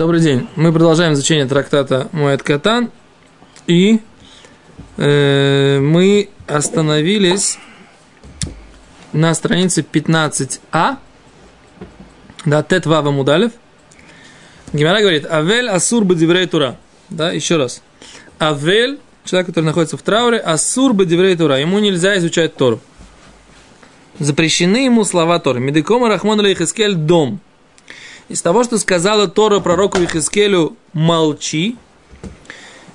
Добрый день. Мы продолжаем изучение трактата Муэт Катан. И э, мы остановились на странице 15а. Да, Тет Вава Мудалев. Гимара говорит, Авель Асур Бадиврей Тура. Да, еще раз. Авель, человек, который находится в трауре, Асур Бадиврей Тура. Ему нельзя изучать Тору. Запрещены ему слова Торы. Медикома Рахмон Лейхискель дом из того, что сказала Тора пророку Ихискелю «молчи»,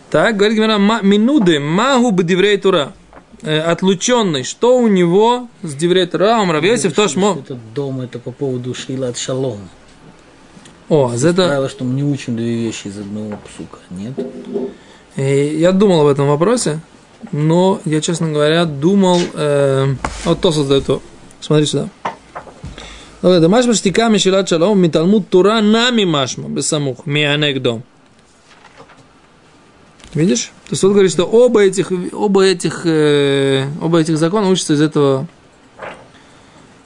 так, говорит Гимара, минуды, магу бдиврей Тура, э, отлученный, что у него с диврей Тура, он Равьесев, то шмо... Этот дом, это по поводу Шилат Шалом. О, а это... Правило, что мы не учим две вещи из одного псука, нет? И э, я думал об этом вопросе, но я, честно говоря, думал... Э, вот то создает то. Смотри сюда. Это машма штика мишилат шалом миталмуд тура нами машма бесамух мианекдом. Видишь? То есть он говорит, что оба этих, оба этих, э, оба этих закона учатся из этого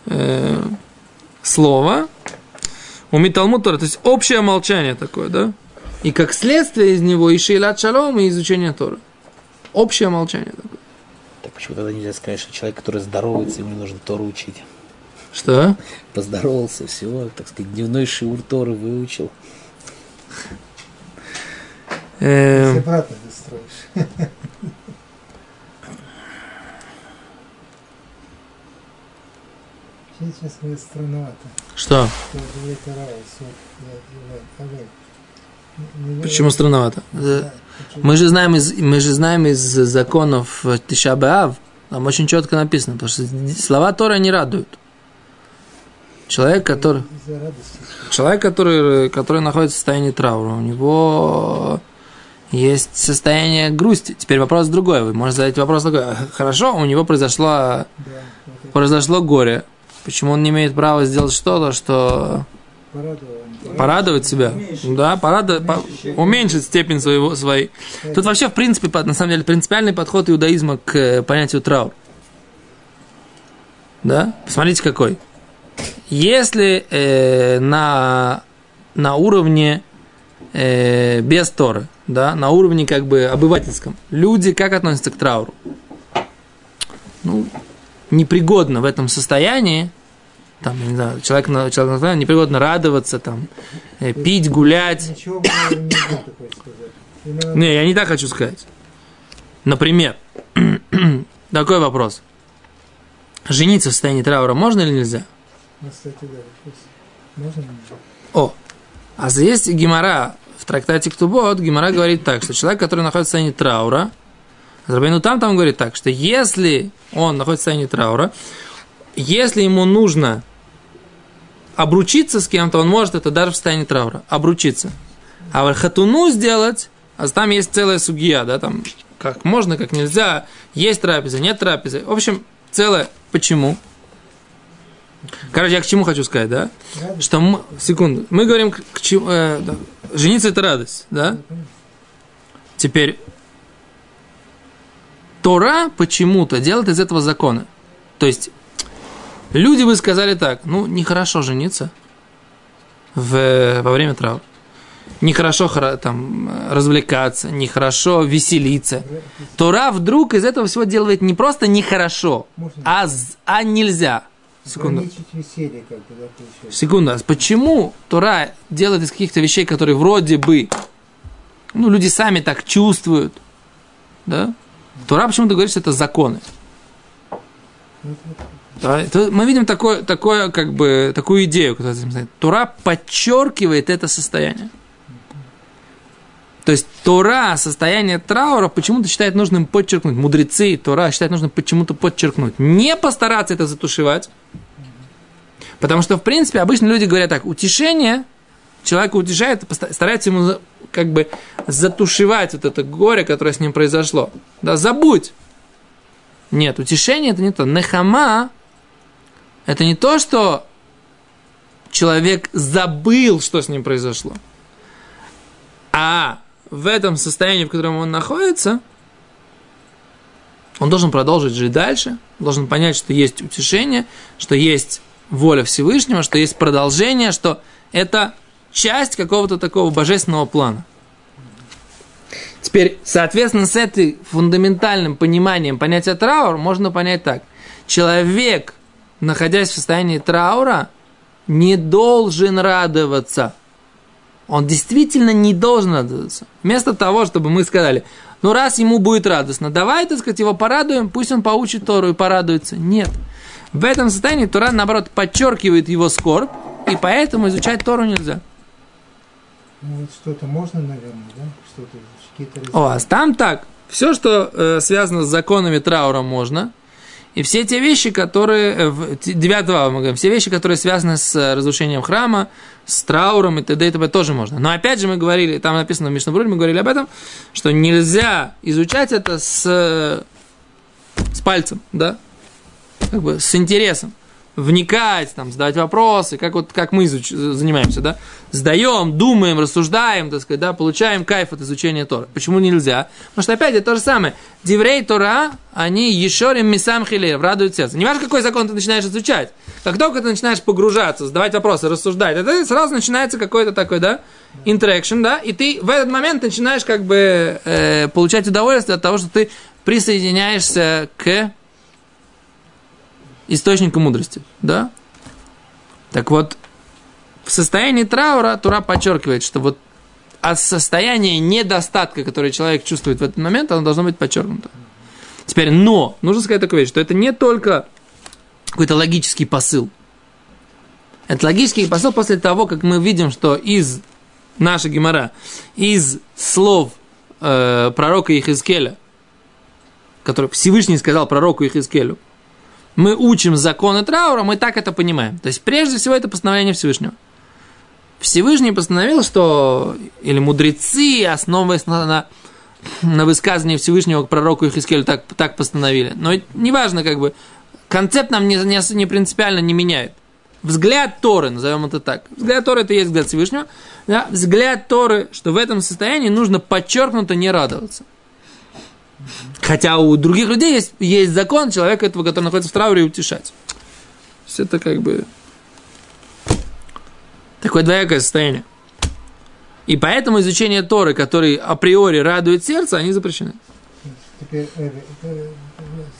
э, слова. У Миталмуд Тора, то есть общее молчание такое, да? И как следствие из него и Шейлат Шалом, и изучение Тора. Общее молчание такое. Так почему тогда нельзя сказать, что человек, который здоровается, ему не нужно Тору учить? Что? Поздоровался, все, так сказать, дневной шиур Торы выучил. Эм... Ты обратно ты строишь. Сейчас странновато. Что? Почему странновато? Мы же знаем из, мы же знаем из законов Тишабеав, там очень четко написано, потому что слова Тора не радуют. Человек, который, человек, который, который находится в состоянии траура, у него есть состояние грусти. Теперь вопрос другой. Вы можете задать вопрос такой. Хорошо, у него произошло, произошло горе. Почему он не имеет права сделать что-то, что порадовать себя, да, порадовать, по, уменьшить степень своего, своей. Тут вообще, в принципе, на самом деле, принципиальный подход иудаизма к э, понятию траур. Да? Посмотрите, какой. Если э, на, на уровне э, без Торы, да, на уровне как бы обывательском, люди как относятся к трауру? Ну, непригодно в этом состоянии, там, не знаю, человек, человек на непригодно радоваться, там, э, пить, гулять. Ничего не, я не так хочу сказать. Например, такой вопрос. Жениться в состоянии траура можно или нельзя? О, а здесь Гимара в трактате Ктубот, Гимара говорит так, что человек, который находится в состоянии траура, ну там там говорит так, что если он находится в состоянии траура, если ему нужно обручиться с кем-то, он может это даже в состоянии траура, обручиться. А вот хатуну сделать, а там есть целая сугия, да, там как можно, как нельзя, есть трапеза, нет трапезы. В общем, целое. Почему? Короче, я к чему хочу сказать, да? Радость. Что мы, секунду, мы говорим, к, чему, э, да, жениться это радость, да? Теперь Тора почему-то делает из этого закона. То есть люди бы сказали так, ну нехорошо жениться в, во время траура. Нехорошо там развлекаться, нехорошо веселиться. Тора вдруг из этого всего делает не просто нехорошо, а, а нельзя. Секунду. Веселье, как бы, да, Секунду. А почему Тора делает из каких-то вещей, которые вроде бы, ну, люди сами так чувствуют, да? Тора почему-то говорит, что это законы. Да, это, мы видим такое, такое, как бы, такую идею, которая Тора подчеркивает это состояние. То есть Тора, состояние траура, почему-то считает нужным подчеркнуть. Мудрецы Тора считают нужным почему-то подчеркнуть. Не постараться это затушевать. Потому что, в принципе, обычно люди говорят так, утешение, человека утешает, старается ему как бы затушевать вот это горе, которое с ним произошло. Да, забудь. Нет, утешение это не то. Нехама это не то, что человек забыл, что с ним произошло. А в этом состоянии, в котором он находится, он должен продолжить жить дальше, должен понять, что есть утешение, что есть воля Всевышнего, что есть продолжение, что это часть какого-то такого божественного плана. Теперь, соответственно, с этой фундаментальным пониманием понятия траур можно понять так. Человек, находясь в состоянии траура, не должен радоваться. Он действительно не должен радоваться. Вместо того, чтобы мы сказали, ну раз ему будет радостно, давай, так сказать, его порадуем, пусть он поучит Тору и порадуется. Нет. В этом состоянии Тора, наоборот, подчеркивает его скорбь, и поэтому изучать Тору нельзя. Ну, вот что-то можно, наверное, да? Что-то о, а там так. Все, что э, связано с законами траура, можно. И все те вещи, которые... Э, 9 мы говорим, все вещи, которые связаны с э, разрушением храма, с трауром и т.д. и т.п. тоже можно. Но опять же мы говорили, там написано в Мишнабруре, мы говорили об этом, что нельзя изучать это с, э, с пальцем, да? Как бы с интересом вникать, там, задавать вопросы, как вот как мы изуч... занимаемся, да, сдаем, думаем, рассуждаем, так сказать, да, получаем кайф от изучения Тора. Почему нельзя? Потому что опять это то же самое. Диврей Тора, они ешорим мисам хилеев, радуют сердце. Не важно, какой закон ты начинаешь изучать. Как только ты начинаешь погружаться, задавать вопросы, рассуждать, это сразу начинается какой-то такой, да, интеракшн, да, и ты в этот момент начинаешь как бы э, получать удовольствие от того, что ты присоединяешься к источника мудрости, да? Так вот, в состоянии траура Тура подчеркивает, что вот от состояния недостатка, которое человек чувствует в этот момент, оно должно быть подчеркнуто. Теперь, но, нужно сказать такую вещь, что это не только какой-то логический посыл. Это логический посыл после того, как мы видим, что из нашей гемора, из слов э, пророка Ихискеля, который Всевышний сказал пророку Ихискелю, мы учим законы траура, мы так это понимаем. То есть, прежде всего, это постановление Всевышнего. Всевышний постановил, что, или мудрецы, основываясь на, на, на высказывании Всевышнего к пророку Ихискелю, так, так постановили. Но неважно, как бы, концепт нам не, не, не принципиально не меняет. Взгляд Торы, назовем это так. Взгляд Торы это есть взгляд Всевышнего. Да? Взгляд Торы, что в этом состоянии нужно подчеркнуто не радоваться. Хотя у других людей есть, есть закон человека этого, который находится в трауре, утешать. То есть это как бы такое двоякое состояние. И поэтому изучение Торы, который априори радует сердце, они запрещены. Э, э, э,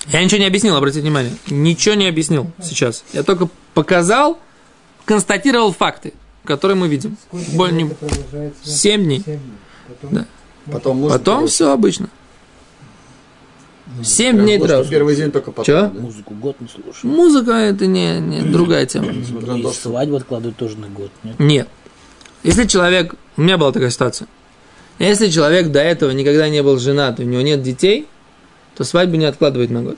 Я ничего не объяснил, обратите внимание. Ничего не объяснил сейчас. Я только показал, констатировал факты, которые мы видим. Более не... Семь дней. Потом, да. Потом, Потом все обычно. Семь дней траур. Первый день только потом. Че? Да? Музыку год не слушаю. Музыка это не, не другая тема. И свадьбу откладывают тоже на год, нет? Нет. Если человек... У меня была такая ситуация. Если человек до этого никогда не был женат, у него нет детей, то свадьбу не откладывает на год.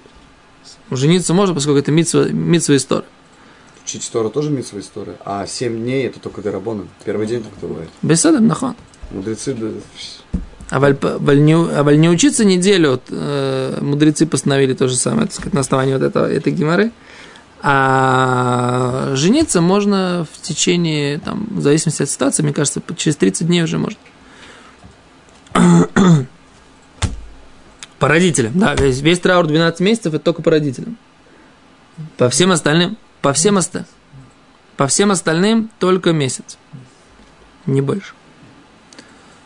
Жениться можно, поскольку это митсва, митсва история. Учить историю тоже митсва история, а семь дней это только Дарабоном. Первый день только бывает. Беседом, нахон. Мудрецы да, а а валь не учиться неделю, вот, э, мудрецы постановили то же самое, так сказать, на основании вот этого, этой геморы. А жениться можно в течение, там, в зависимости от ситуации, мне кажется, через 30 дней уже можно. По родителям, да, весь, весь траур 12 месяцев это только по родителям. По всем остальным, по всем, оста, по всем остальным только месяц, не больше.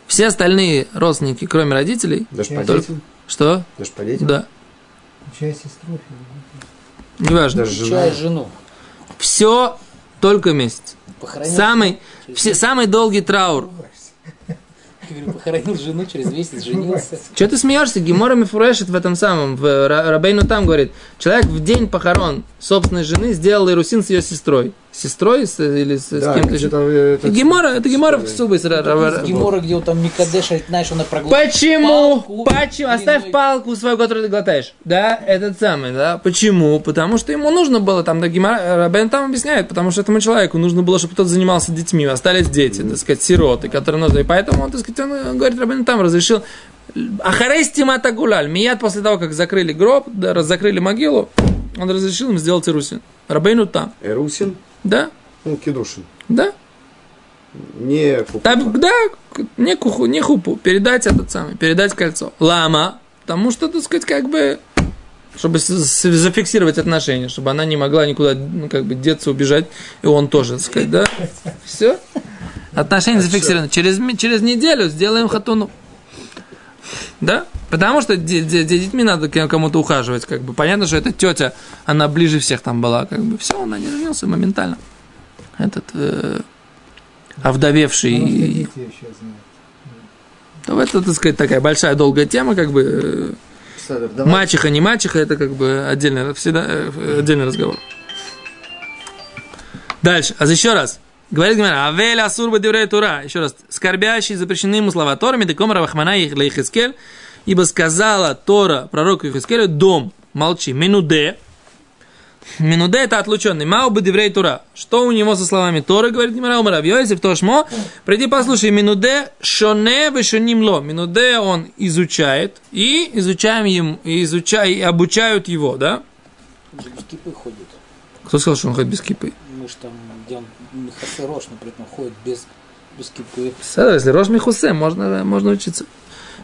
Все остальные родственники, кроме родителей... Даже по только... детям? Что? Даже по детям? Да. Чья сестру? Неважно. Даже жена. жену. Все только месяц. Похоронил самый, все, самый долгий траур. Похоронил жену, через месяц женился. Что ты смеешься? Гемора Мифурешит в этом самом, в Рабейну там говорит, человек в день похорон собственной жены сделал Ирусин с ее сестрой сестрой с, или с, да, с кем-то. Это, Гемора, это Гемора в Субы. Гемора, где он там Микадеш, знаешь, он проглотил Почему? Палку, Почему? Оставь палку свою, которую ты глотаешь. Да, этот самый, да. Почему? Потому что ему нужно было, там, да, Гемора, Рабен там объясняет, потому что этому человеку нужно было, чтобы кто-то занимался детьми, остались дети, так сказать, сироты, которые нужны. И поэтому он, так сказать, он говорит, Рабен там разрешил Ахарести Матагуляль. Мият после того, как закрыли гроб, да, закрыли могилу, он разрешил им сделать Ирусин. Рабейну там. Ирусин? Да. Ну, кедушин. Да. Не купу. Так, да, не куху, не хупу. Передать этот самый, передать кольцо. Лама. Потому что, так сказать, как бы, чтобы зафиксировать отношения, чтобы она не могла никуда, ну, как бы, деться, убежать, и он тоже, так сказать, да? Все. Отношения зафиксированы. Через, через неделю сделаем хатуну. Да? Потому что де- детьми надо кому-то ухаживать, как бы. Понятно, что эта тетя, она ближе всех там была, как бы. Все, она не женился моментально. Этот э, овдовевший. И знают. Ну, это, так сказать, такая большая долгая тема, как бы. Садр, давай. Мачеха, не мачеха, это как бы отдельный, всегда, э, отдельный разговор. Дальше, а еще раз. Говорит Гимара, אבל אסור בדברי תורה. Еще раз. Скорбящий запрещены ему слова Торы, מדקאמר רחמנא ליחזקאל. Ибо сказала Тора пророку Ихискелю, דום, молчи, מנודה. מנודה это отлученный. מהו בדברי תורה. Что у него со словами Торы, говорит Гимара אמר רב יוסף תא שמע. Приди послушай, מנודה שונה ושונין לו. מנודה он изучает, и изучаем ему, и изучай, и обучают его, да? Он же без кипы ходит. Кто сказал, что он ходит без кипы? Мы же там, где он Михасе Рош, например, ходит без, без кипы. Если Рош Михусе, можно, можно учиться.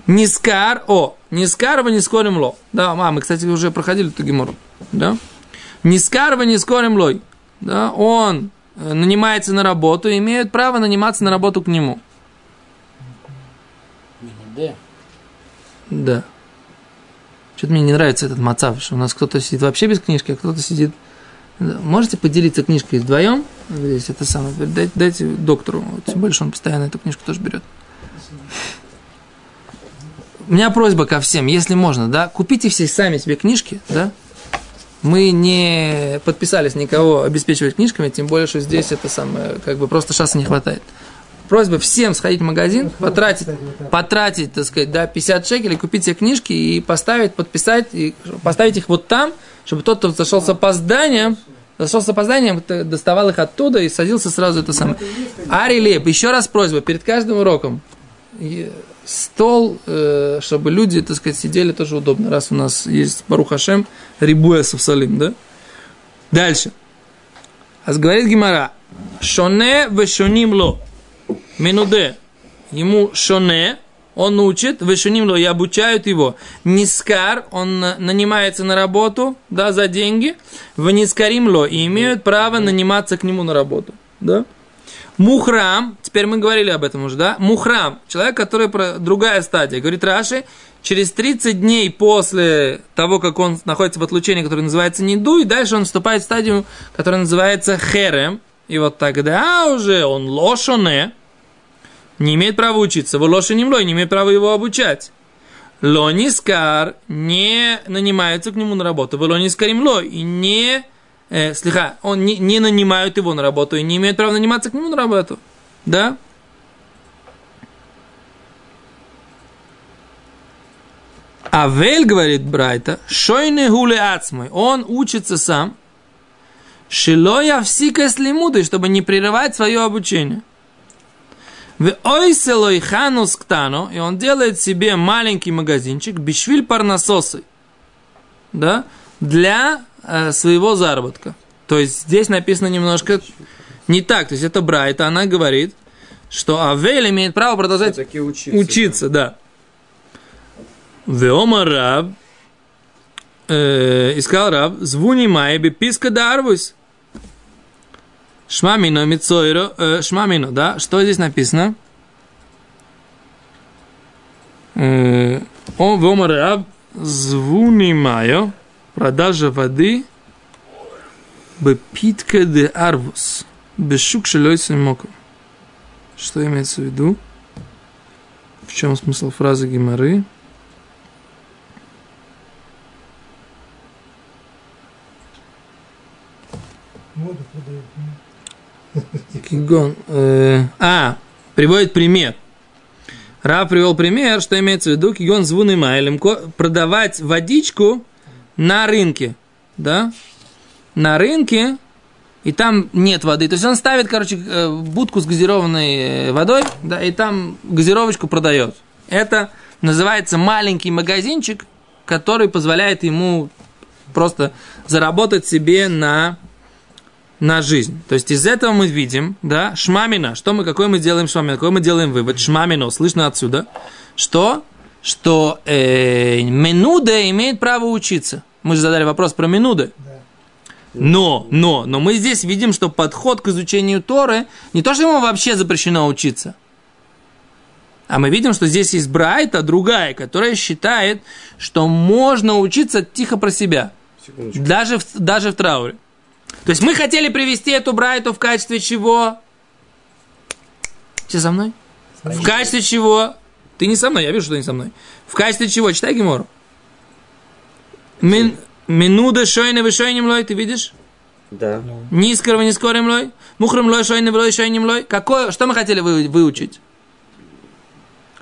Нискар, о, Нискар вы не скорим ло. Да, мама, мы, кстати, уже проходили эту гемору. Да? Нискар вы не скорим лой. Да, он нанимается на работу, имеют право наниматься на работу к нему. Да. Что-то мне не нравится этот мацав, что у нас кто-то сидит вообще без книжки, а кто-то сидит... Можете поделиться книжкой вдвоем? Здесь это самое. Дайте, дайте доктору. Тем более, что он постоянно эту книжку тоже берет. У меня просьба ко всем, если можно, да, купите все сами себе книжки, да. Мы не подписались никого обеспечивать книжками, тем более, что здесь это самое, как бы просто шанса не хватает. Просьба всем сходить в магазин, потратить, вот так. потратить, так сказать, да, 50 шекелей, купить себе книжки и поставить, подписать, и поставить их вот там, чтобы тот, кто зашел с опозданием, зашел с опозданием, т- доставал их оттуда и садился сразу это самое. Ари Леп, еще раз просьба, перед каждым уроком, стол, э, чтобы люди, так сказать, сидели тоже удобно, раз у нас есть Барухашем, Рибуя Савсалим, да? Дальше. А говорит Гимара, Шоне вешоним ло. Минуде. Ему шоне, он учит, вешоним ло, и обучают его. Нискар, он на- нанимается на работу, да, за деньги. В нискарим ло, и имеют право наниматься к нему на работу, да. Мухрам, теперь мы говорили об этом уже, да? Мухрам, человек, который про другая стадия. Говорит Раши, через 30 дней после того, как он находится в отлучении, которое называется Ниду, и дальше он вступает в стадию, которая называется Херем. И вот тогда уже он лошоне, не имеет права учиться, в лошадь лой, не имеет права его обучать. Лонискар не нанимается к нему на работу, в лонискарим лой, и не э, слегка, он не, не нанимают его на работу и не имеют права наниматься к нему на работу. Да? Авель, говорит Брайта, шойне гуле ацмой, он учится сам, шилоя всика слимуды, чтобы не прерывать свое обучение. В ойселой ханус ктано, и он делает себе маленький магазинчик, бишвиль парнасосы, да, для своего заработка. То есть здесь написано немножко не так. То есть это Брайта, она говорит, что Авель имеет право продолжать учиться. учиться, да. Веома раб, э, искал раб, звуни май биписка дарвус. Шмамино мицойро, э, шмамино, да, что здесь написано? Э, Он веома раб, звуни майо, продажа воды, бепитка де арвус, бешук шелой моку. Что имеется в виду? В чем смысл фразы Гимары? Кигон. э, а, приводит пример. Раб привел пример, что имеется в виду кигон звуны майлем, продавать водичку на рынке, да? На рынке, и там нет воды. То есть он ставит, короче, э, будку с газированной э, водой, да, и там газировочку продает. Это называется маленький магазинчик, который позволяет ему просто заработать себе на на жизнь. То есть из этого мы видим, да, шмамина, что мы, какой мы делаем шмамина, какой мы делаем вывод, шмамино, слышно отсюда, что, что э, Менуда имеет право учиться. Мы же задали вопрос про Менуды. Но, но, но мы здесь видим, что подход к изучению Торы, не то, что ему вообще запрещено учиться, а мы видим, что здесь есть Брайта, другая, которая считает, что можно учиться тихо про себя. Секундочку. Даже в, даже в трауре. То есть мы хотели привести эту Брайту в качестве чего? Все со мной? В качестве чего? Ты не со мной, я вижу, что ты не со мной. В качестве чего? Читай Гемору. Мин, минуда шойна вышойним лой, ты видишь? Да. Нискорого не скорым лой. Мухром лой шойна лой шойним лой. Какое, что мы хотели вы- выучить?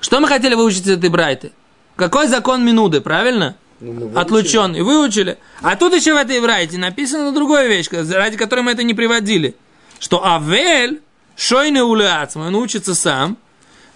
Что мы хотели выучить из этой Брайты? Какой закон минуды, правильно? Ну. Отлучен. И выучили. А тут еще в этой Брайте написана другая вещь, ради которой мы это не приводили. Что Авель, шойны улеацма, он учится сам,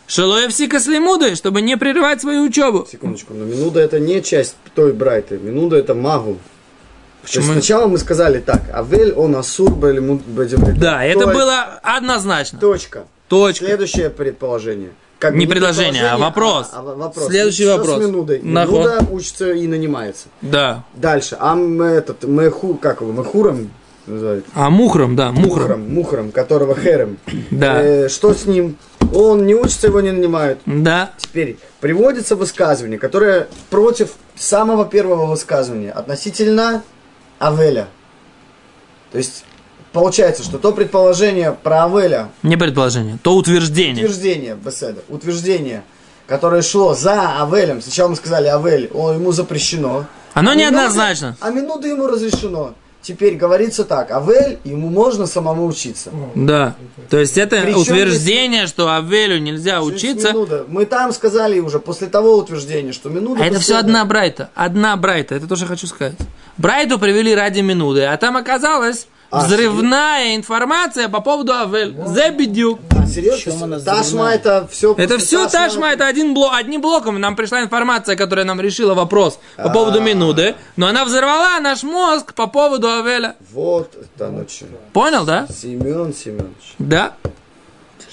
шалоев сикас лимуды, чтобы не прерывать свою учебу. Секундочку, но Минуда это не часть той Брайты. Минуда это Магу. То есть Почему? сначала мы сказали так, Авель, он Асур, Бадимрик. Да, это было однозначно. Точка. Точка. Следующее предположение. Как Не бы предложение, а вопрос. а- а вопрос. Следующий Что вопрос. С Минудой? Минуда учится и нанимается. Да. Дальше. А м- этот, Меху, как его, Мехуром называют? А мухром, да, мухром. Мухром, Мухром, которого Херем. Да. Э, что с ним? Он не учится, его не нанимают. Да. Теперь приводится высказывание, которое против самого первого высказывания относительно Авеля. То есть получается, что то предположение про Авеля, Не предположение, то утверждение. утверждение Беседа, утверждение, которое шло за Авелем, сначала мы сказали Авель, он, ему запрещено. Оно А неоднозначно. минуты- А минуты ему разрешено. Теперь говорится так, Авель, ему можно самому учиться. Да. То есть это Причем утверждение, что Авелю нельзя учиться. Минуда. Мы там сказали уже после того утверждения, что Минуда... А это все одна Брайта. Одна Брайта. Это тоже хочу сказать. Брайту привели ради минуты, а там оказалась А, взрывная информация по поводу Авель. Зе бедюк. А, серьезно? Ташма это все... Это все Ташма, это один блок, одним блоком нам пришла информация, которая нам решила вопрос по поводу минуты, но она взорвала наш мозг по поводу Авеля. Вот это чё. Понял, да? Семен Семенович. Да.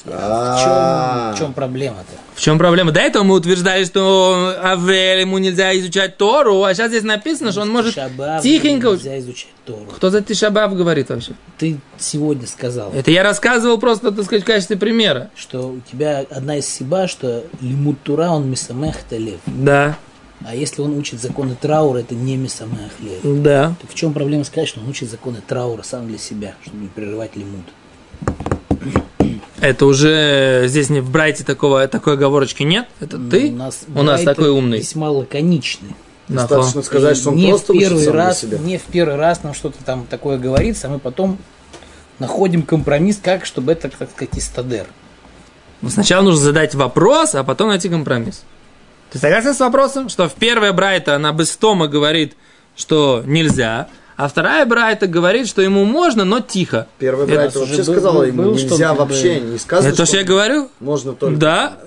В А. чем, в чем проблема-то? В чем проблема? До этого мы утверждали, что Авель ему нельзя изучать Тору, а сейчас здесь написано, что он может тихенько... Нельзя изучать Тору. Кто за Тишабав говорит вообще? Ты сегодня сказал, Это я рассказывал просто, так сказать, в качестве примера. что у тебя одна из сиба, что лимут Тура, он мисамех лев. Да, А если он учит законы траура, это не мисамех лев. да. Так в чем проблема сказать, что он учит законы траура сам для себя, чтобы не прерывать лимут? Это уже здесь не в Брайте такого, такой оговорочки нет. Это ты У нас, у нас такой умный. Весьма лаконичный. Достаточно сказать, что он не просто в первый раз, себя. не в первый раз нам что-то там такое говорится, а мы потом находим компромисс, как чтобы это, так сказать, истадер. Но сначала нужно задать вопрос, а потом найти компромисс. Ты согласен с вопросом, что в первая Брайта она без стома говорит, что нельзя, а вторая Брайта говорит, что ему можно, но тихо. Первый Это брат уже вообще был- сказала был- ему, был, что нельзя вообще, не сказано, Это то, что я говорю? Можно только Да,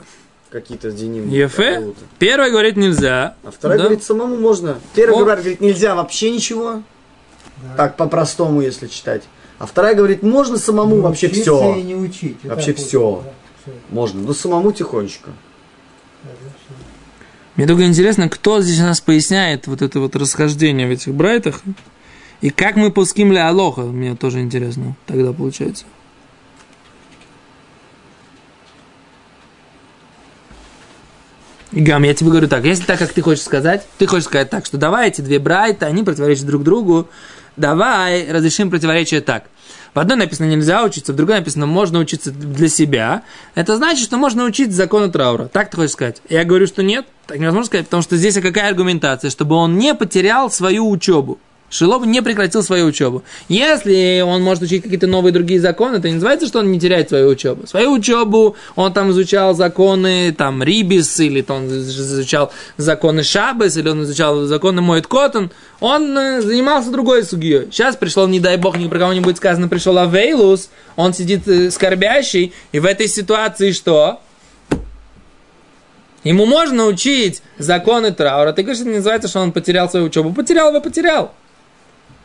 какие-то деним. Ефе. Первая говорит нельзя. А второй Да. говорит, самому можно. Первый О. брат говорит, нельзя вообще ничего. Так по-простому, если читать. А вторая говорит, можно самому вообще Учиться все. и не учить. Вообще так всё. да, всё. Можно, но самому тихонечко. Да, да. Мне только интересно, кто здесь у нас поясняет вот это вот расхождение в этих брайтах. И как мы пуским ли Алоха, мне тоже интересно тогда получается. Гам, я тебе говорю так, если так, как ты хочешь сказать, ты хочешь сказать так, что давай эти две брайта, они противоречат друг другу, давай разрешим противоречие так. В одной написано нельзя учиться, в другой написано можно учиться для себя. Это значит, что можно учить закону траура. Так ты хочешь сказать? Я говорю, что нет, так невозможно сказать, потому что здесь какая аргументация, чтобы он не потерял свою учебу. Шилов не прекратил свою учебу. Если он может учить какие-то новые другие законы, это не называется, что он не теряет свою учебу. Свою учебу он там изучал законы там Рибис, или то он изучал законы Шабес, или он изучал законы Моет Коттон. Он э, занимался другой судьей. Сейчас пришел, не дай бог, ни про кого не будет сказано, пришел Авейлус, он сидит э, скорбящий, и в этой ситуации что? Ему можно учить законы траура. Ты говоришь, это не называется, что он потерял свою учебу. Потерял его, потерял.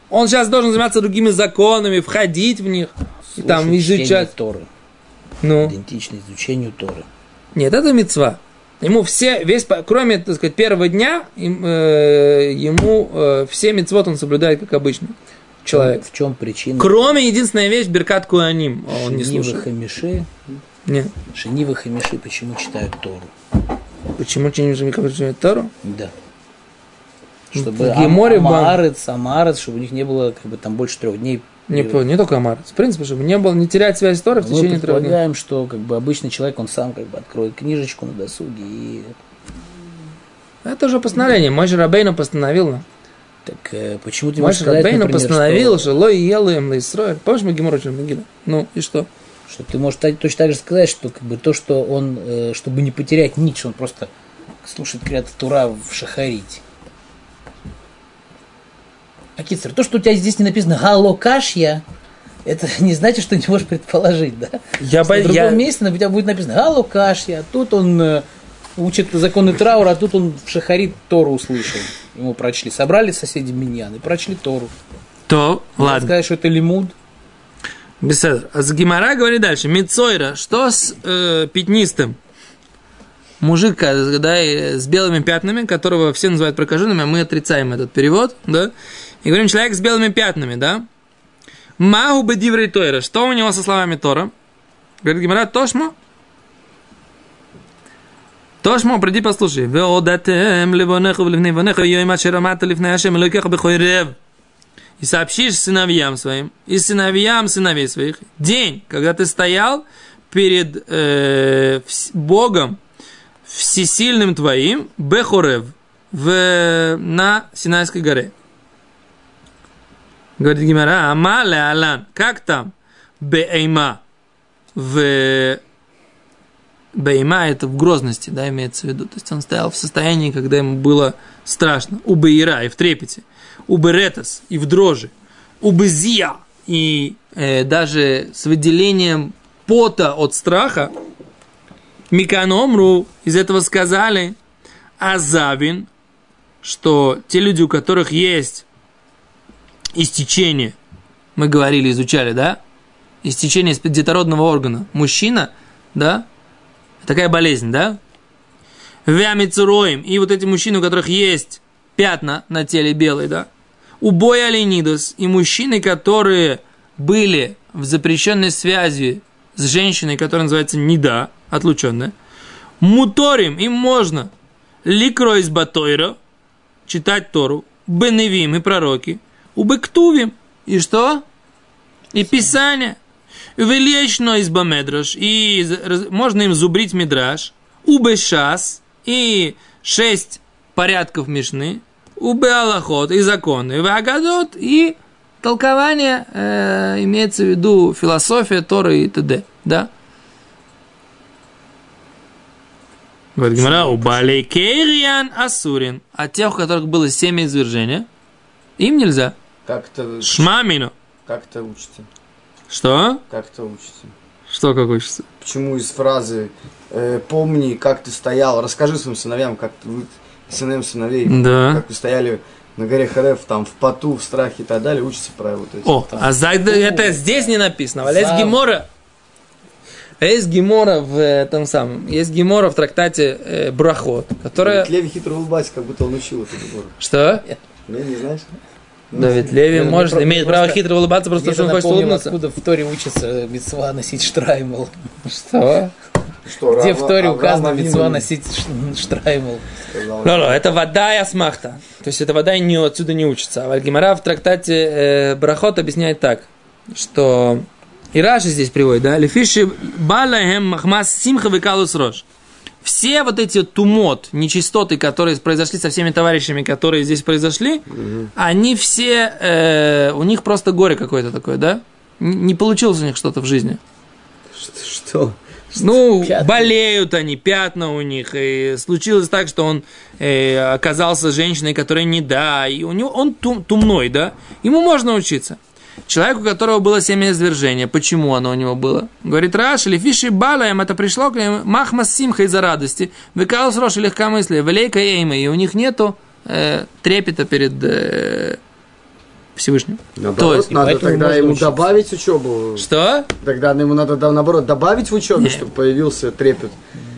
Он сейчас должен заниматься другими законами, входить в них, и там изучать. Торы. Ну, Идентично изучению Торы. нет, это мецва. Ему все, весь, кроме, так сказать, первого дня, им, э, ему э, все мецвод он соблюдает, как обычно. человек. В чем причина? Кроме единственная вещь, Беркат Куаним. А Он не Шенивы слушает. Хамиши. Нет. Шенивы Хамиши почему читают Тору? Почему не нужно читать Тору? Да. Ну, Чтобы Геморе Амаарец, Амаарец, чтобы у них не было как бы там больше трех дней. Не, не только Амар. В принципе, чтобы не было, не терять связь с Торой в Мы течение трех дней. предполагаем, что как бы обычный человек, он сам как бы откроет книжечку на досуге и Это уже постановление. Мой Рабейну постановил нам. так э, почему ты можешь сказать, Рабейну например, постановил, что, Лой ел им Лейстроэль. Помнишь, мы Геморрой Мегила? Ну, и что? что ты можешь точно так же сказать, что как бы то, что он, э, чтобы не потерять нить, что он просто слушает Крят Тура в Шахарите. А Кицер, то, что у тебя здесь не написано Галокашья, это не значит, что не можешь предположить, да? Я, В бо- другом я- месте у тебя будет написано Галокашья, а тут он э, учит законы траура, а тут он в Шахарит Тору услышал. Ему прочли. Собрали соседи Миньян и прочли Тору. То, ладно. Сказать, что это лимуд. Беседа. А с Гимара говорит дальше. Мицойра, что с э, пятнистым? Мужик, да, и с белыми пятнами, которого все называют прокаженными, а мы отрицаем этот перевод, да? И говорим, человек с белыми пятнами, да? Магу бы диврей Тойра. Что у него со словами Тора? Говорит Гимара, Тошмо. Тошмо, приди послушай. Веодатем ливонеху вливней вонеху йойма шерамата ливней ашем элокеха бехойрев и сообщишь сыновьям своим, и сыновьям сыновей своих, день, когда ты стоял перед э, Богом всесильным твоим, Бехорев, в, на Синайской горе. Говорит Гимара, Ама Алан, как там? Бейма. В Бейма это в грозности, да, имеется в виду. То есть он стоял в состоянии, когда ему было страшно. У Бейра и в трепете. У Беретас и в дрожи. У Безия и э, даже с выделением пота от страха. Миканомру из этого сказали Азавин, что те люди, у которых есть истечение, мы говорили, изучали, да? Истечение из детородного органа. Мужчина, да? Такая болезнь, да? Вямицуроем. И вот эти мужчины, у которых есть пятна на теле белые, да? Убой оленидос. И мужчины, которые были в запрещенной связи с женщиной, которая называется Нида, отлученная. Муторим, им можно. Ликро из Батойра, читать Тору. Беневим и пророки. Убыктувим. И что? И Писание. Велично из Бамедраш. И можно им зубрить Мидраш. Убешас. И шесть порядков Мишны. Убе Аллахот. И законы. И Агадот. И толкование э, имеется в виду философия Торы и т.д. Да? Говорит Гимара, у Балей Кейриан Асурин. А тех, у которых было семя извержения, им нельзя. Как это, Шмамину. как это учится? Что? Как это учится? Что как учится? Почему из фразы э, «помни, как ты стоял», расскажи своим сыновьям, как ты, вы, сыновьям сыновей, Да. как вы стояли на горе Харев, там, в поту, в страхе и так далее, учится про вот эти. О, а за, это здесь не написано. А есть Сам. Гемора. А Есть Гемора в этом самом. Есть Гемора в трактате э, Брахот, которая... Леви хитро улыбается, как будто он учил эту гору. Что? Не, не знаешь? Давид Леви Я- может, мне имеет просто- право хитро улыбаться, просто что он хочет улыбнуться. откуда в Торе учится мецва носить штраймл. Что? Что, Где Рава- в Торе Авраам указано мецва носить штраймл. сказал. Лоло, это вода и асмахта. То есть это вода и не, отсюда не учится. А Гимара в трактате э, Брахот объясняет так, что и Раши здесь приводит, да, Лефиши балаем махмас симха векалус рош. Все вот эти тумот, нечистоты, которые произошли со всеми товарищами, которые здесь произошли, они все, э, у них просто горе какое-то такое, да? Не получилось у них что-то в жизни. Что? Ну, Пятна. болеют они, пятна у них. И случилось так, что он э, оказался женщиной, которая не да. И у него он тум- тумной, да. Ему можно учиться. Человек, у которого было семя извержения, почему оно у него было? Говорит, Раш, или фиши балаем, это пришло к ним махма с симха из-за радости, векалус рош и легкомыслие, велейка эйма, и у них нету э, трепета перед э, Всевышним. Наоборот, То есть, надо тогда ему учиться. добавить учебу. Что? Тогда ему надо, наоборот, добавить в учебе, Не. чтобы появился трепет.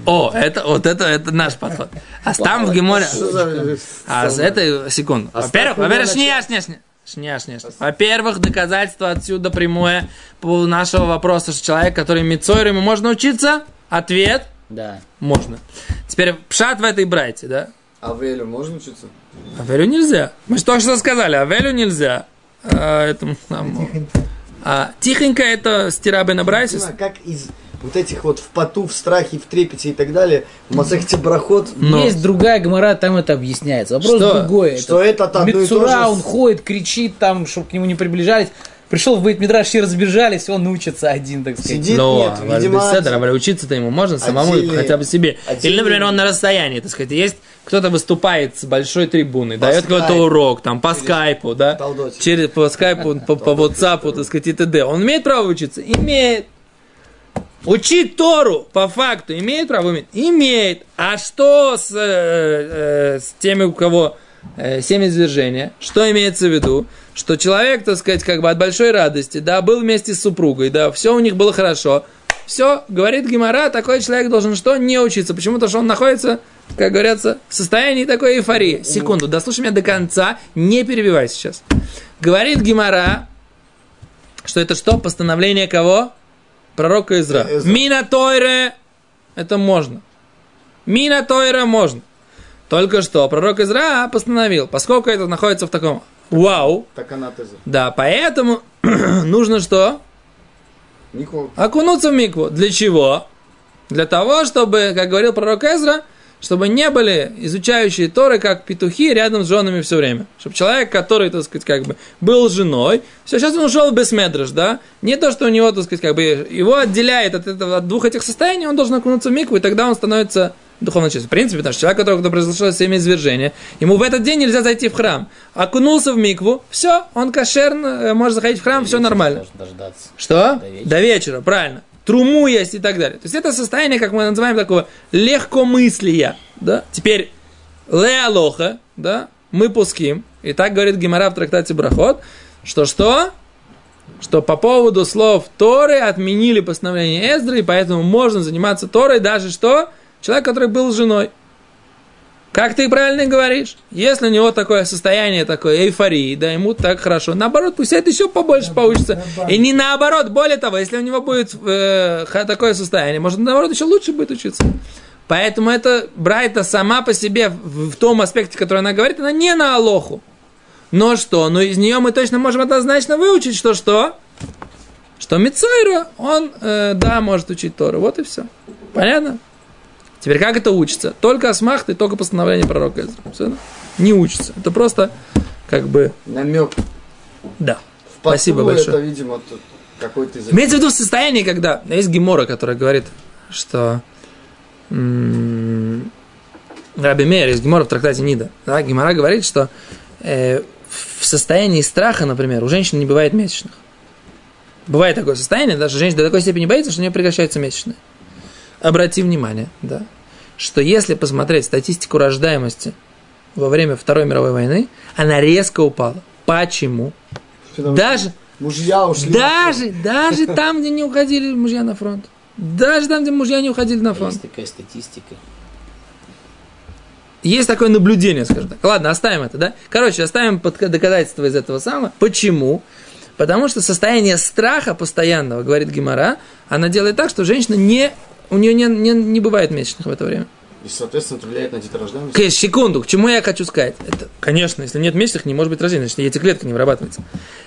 О, это, вот это, это наш подход. А там в Геморе... За... А за это секунду. А Во-первых, во-первых, на шня, шня, шня. Шня, шня. Во-первых, доказательство отсюда прямое по нашего вопроса, что человек, который мицойр, ему можно учиться? Ответ Да. – можно. Теперь пшат в этой брайте, да? А Велю можно учиться? Авелю нельзя. Мы же только что сказали, Авелю нельзя. А, этому. А, тихонько это стирабы на. Понимаю, как из вот этих вот в поту, в страхе, в трепете и так далее, в Масахте Брахот, Но- Есть другая гмора, там это объясняется. Вопрос Что? другой. что это одно и то же. он ходит, кричит там, чтобы к нему не приближались. Пришел в Бейтмидраш, все разбежались, он учится один, так сказать. Сидит, Но, нет, видимо, Седер, а учиться-то ему можно самому отдельные- хотя бы себе. Или, отдельные- например, он на расстоянии, так сказать, есть кто-то выступает с большой трибуны, По дает какой-то урок, там, по скайпу, да, через, по скайпу, по, по WhatsApp, так сказать, и т.д. Он имеет право учиться? Имеет. Учить Тору по факту имеет право? Имеет. Имеет. А что с, э, э, с теми, у кого э, семя извержения? Что имеется в виду? Что человек, так сказать, как бы от большой радости, да, был вместе с супругой, да, все у них было хорошо. Все, говорит Гимара, такой человек должен что? Не учиться. Почему? Потому что он находится, как говорится, в состоянии такой эйфории. Секунду, дослушай меня до конца, не перебивай сейчас. Говорит Гимара, что это что? Постановление кого? Пророка Изра. Мина Тойре, это можно. Мина Тойре можно. Только что пророк Изра постановил, поскольку это находится в таком вау, Так она теза. да, поэтому нужно что? Никол. Окунуться в микву. Для чего? Для того, чтобы, как говорил пророк Эзра, чтобы не были изучающие Торы, как петухи, рядом с женами все время. Чтобы человек, который, так сказать, как бы был женой, все, сейчас он ушел без медраж, да? Не то, что у него, так сказать, как бы его отделяет от, этого, от двух этих состояний, он должен окунуться в микву, и тогда он становится духовно чистым. В принципе, потому что человек, у которого произошло семя извержения, ему в этот день нельзя зайти в храм. Окунулся в микву, все, он кошерно, э, может заходить в храм, все нормально. Дождаться. Что? До вечера. До вечера, правильно. Труму есть и так далее. То есть это состояние, как мы называем, такого легкомыслия. Да? Теперь леалоха, да, мы пуским. И так говорит Гимара в трактате Брахот, что что? Что по поводу слов Торы отменили постановление Эздры, и поэтому можно заниматься Торой даже что? Человек, который был женой. Как ты правильно говоришь, если у него такое состояние, такой эйфории, да, ему так хорошо, наоборот, пусть это еще побольше поучится. И не наоборот, более того, если у него будет э, такое состояние, может, наоборот, еще лучше будет учиться. Поэтому это Брайта сама по себе в, в том аспекте, который она говорит, она не на Алоху. Но что? Но из нее мы точно можем однозначно выучить, что что? Что Мицойра, он, э, да, может учить Тору. Вот и все. Понятно? Теперь как это учится? Только асмахт и только постановление пророка Эзра. Не учится. Это просто как бы, Намек. да. В Спасибо большое. Это, видимо, какой-то из Имеется в виду состояние, когда есть Гемора, которая говорит, что м, Раби Мейер, есть Гемора в трактате Нида. Да, Гемора говорит, что э, в состоянии страха, например, у женщин не бывает месячных. Бывает такое состояние, даже женщина до такой степени боится, что у нее прекращаются месячные. Обрати внимание, да, что если посмотреть статистику рождаемости во время Второй мировой войны, она резко упала. Почему? Потому что Даже, Мужья ушли. даже, даже там, где не уходили мужья на фронт. Даже там, где мужья не уходили на фронт. Есть такая статистика. Есть такое наблюдение, скажем так. Ладно, оставим это, да? Короче, оставим под доказательство из этого самого. Почему? Потому что состояние страха постоянного, говорит Гимара, она делает так, что женщина не, у нее не, не, не бывает месячных в это время. И, соответственно, это влияет на деторождаемость. К- Секунду, к чему я хочу сказать? Это, конечно, если нет месячных, не может быть рождения, значит, яйцеклетка не вырабатывается.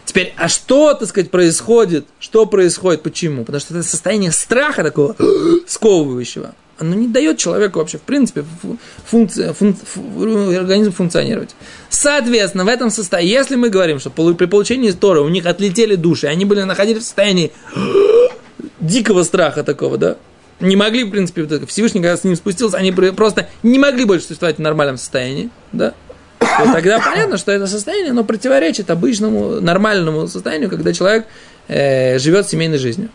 Теперь, а что, так сказать, происходит? Что происходит? Почему? Потому что это состояние страха такого сковывающего. Оно не дает человеку вообще, в принципе, фу- функция, фун- фу- организм функционировать. Соответственно, в этом состоянии, если мы говорим, что при получении Торы у них отлетели души, они были находились в состоянии дикого страха такого, да, не могли, в принципе, вот это, Всевышний, когда с ним спустился, они про- просто не могли больше существовать в нормальном состоянии, да, то тогда понятно, что это состояние, оно противоречит обычному нормальному состоянию, когда человек э, живет семейной жизнью.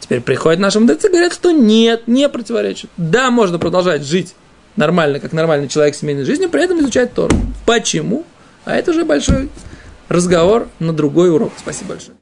Теперь приходят наши мудрецы и говорят, что нет, не противоречит. Да, можно продолжать жить нормально, как нормальный человек семейной жизнью, при этом изучать Тору. Почему? А это уже большой разговор на другой урок. Спасибо большое.